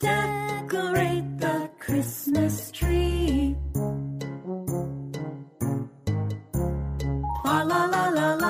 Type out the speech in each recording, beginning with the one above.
Decorate the Christmas tree. La la la la la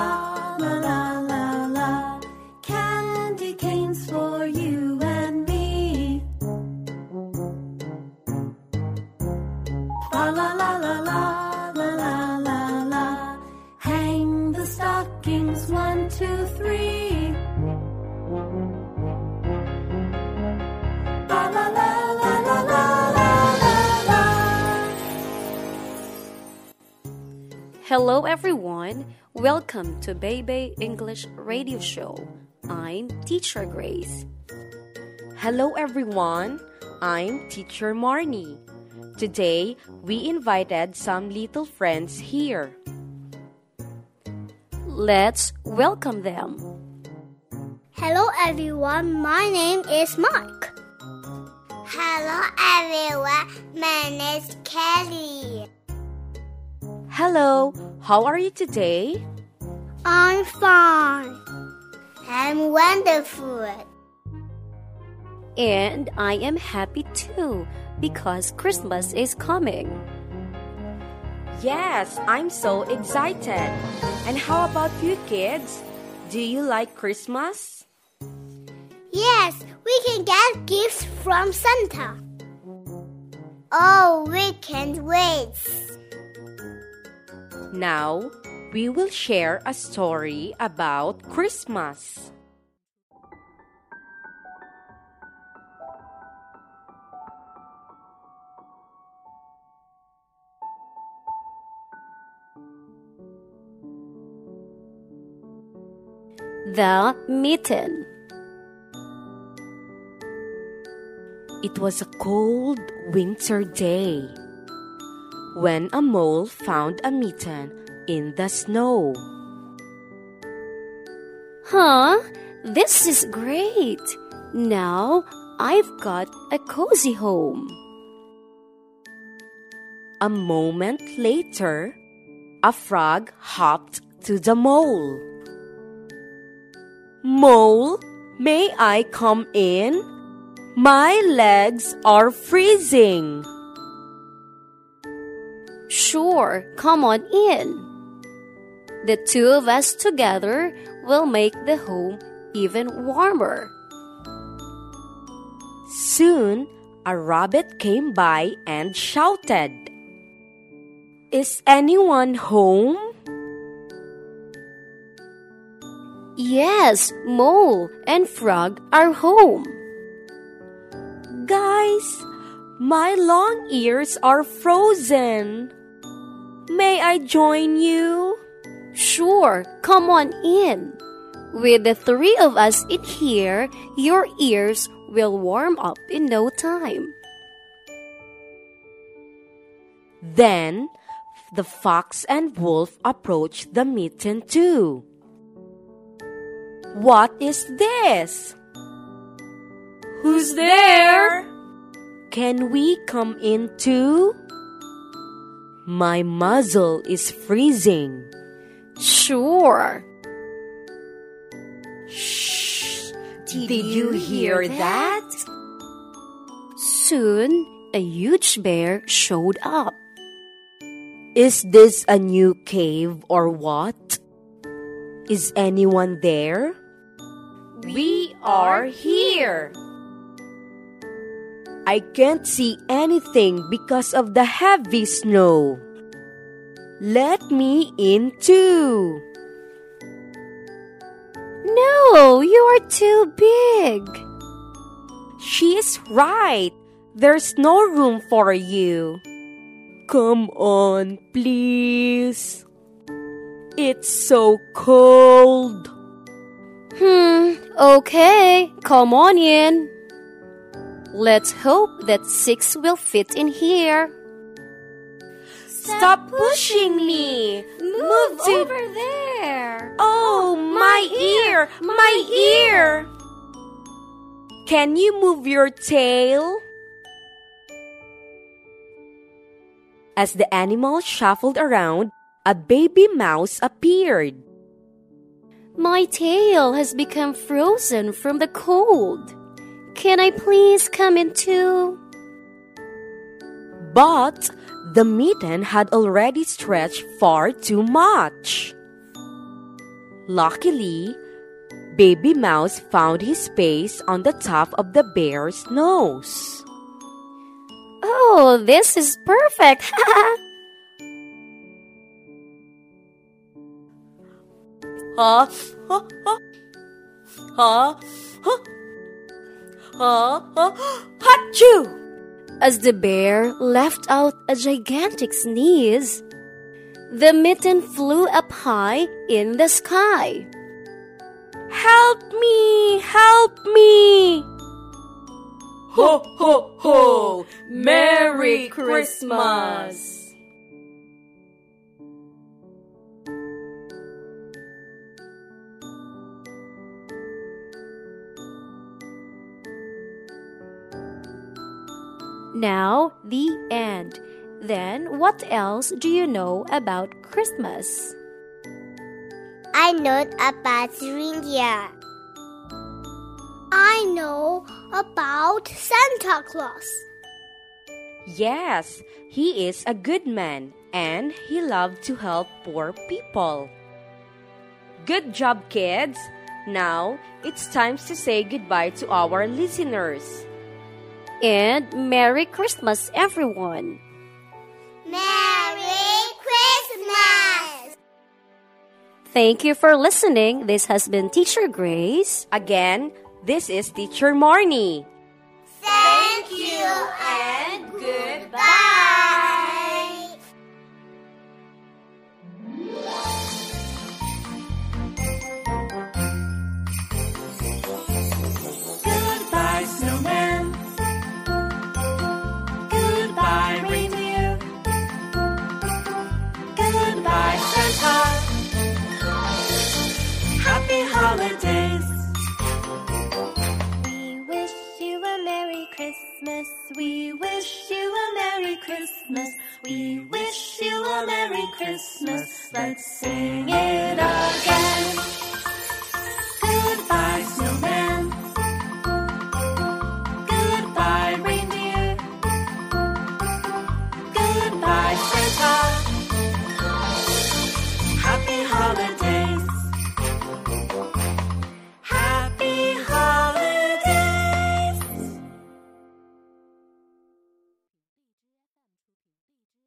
Hello, everyone. Welcome to Baby English Radio Show. I'm Teacher Grace. Hello everyone, I'm Teacher Marnie. Today, we invited some little friends here. Let's welcome them. Hello everyone, my name is Mark. Hello everyone, my name is Kelly. Hello, how are you today? I'm fine. I'm wonderful. And I am happy too because Christmas is coming. Yes, I'm so excited. And how about you kids? Do you like Christmas? Yes, we can get gifts from Santa. Oh, we can't wait. Now, we will share a story about Christmas. The Mitten. It was a cold winter day when a mole found a mitten in the snow. Huh? This is great. Now I've got a cozy home. A moment later, a frog hopped to the mole. Mole, may I come in? My legs are freezing. Sure, come on in. The two of us together will make the home even warmer. Soon, a rabbit came by and shouted, Is anyone home? Yes, Mole and Frog are home. Guys, my long ears are frozen. May I join you? Sure, come on in. With the three of us in here, your ears will warm up in no time. Then the fox and wolf approached the mitten too. What is this? Who's there? Can we come in too? My muzzle is freezing. Sure. Shh! Did, you hear that? Soon, a huge bear showed up. Is this a new cave or what? Is anyone there? We are here. I can't see anything because of the heavy snow. Let me in too. No, you are too big. She is right. There's no room for you. Come on, please. It's so cold. Hmm, okay, come on in. Let's hope that six will fit in here. Stop pushing me. Move to over there. Oh, oh my ear! My ear! Can you move your tail? As the animal shuffled around, a baby mouse appeared. My tail has become frozen from the cold. Can I please come in too? But the mitten had already stretched far too much. Luckily, Baby Mouse found his space on the top of the bear's nose. Oh, this is perfect! Huh? Huh? Huh? Huh? Huh? Huh? Huh? Achoo! As the bear left out a gigantic sneeze, the mitten flew up high in the sky. Help me! Help me! Ho, ho, ho! Merry Christmas! Now, the end. Then, what else do you know about Christmas? I know about reindeer. I know about Santa Claus. Yes, he is a good man and he loved to help poor people. Good job, kids! Now it's time to say goodbye to our listeners. And Merry Christmas, everyone! Merry Christmas! Thank you for listening. This has been Teacher Grace. Again, this is Teacher Marnie. Christmas. We wish you a Merry Christmas. Let's sing it again.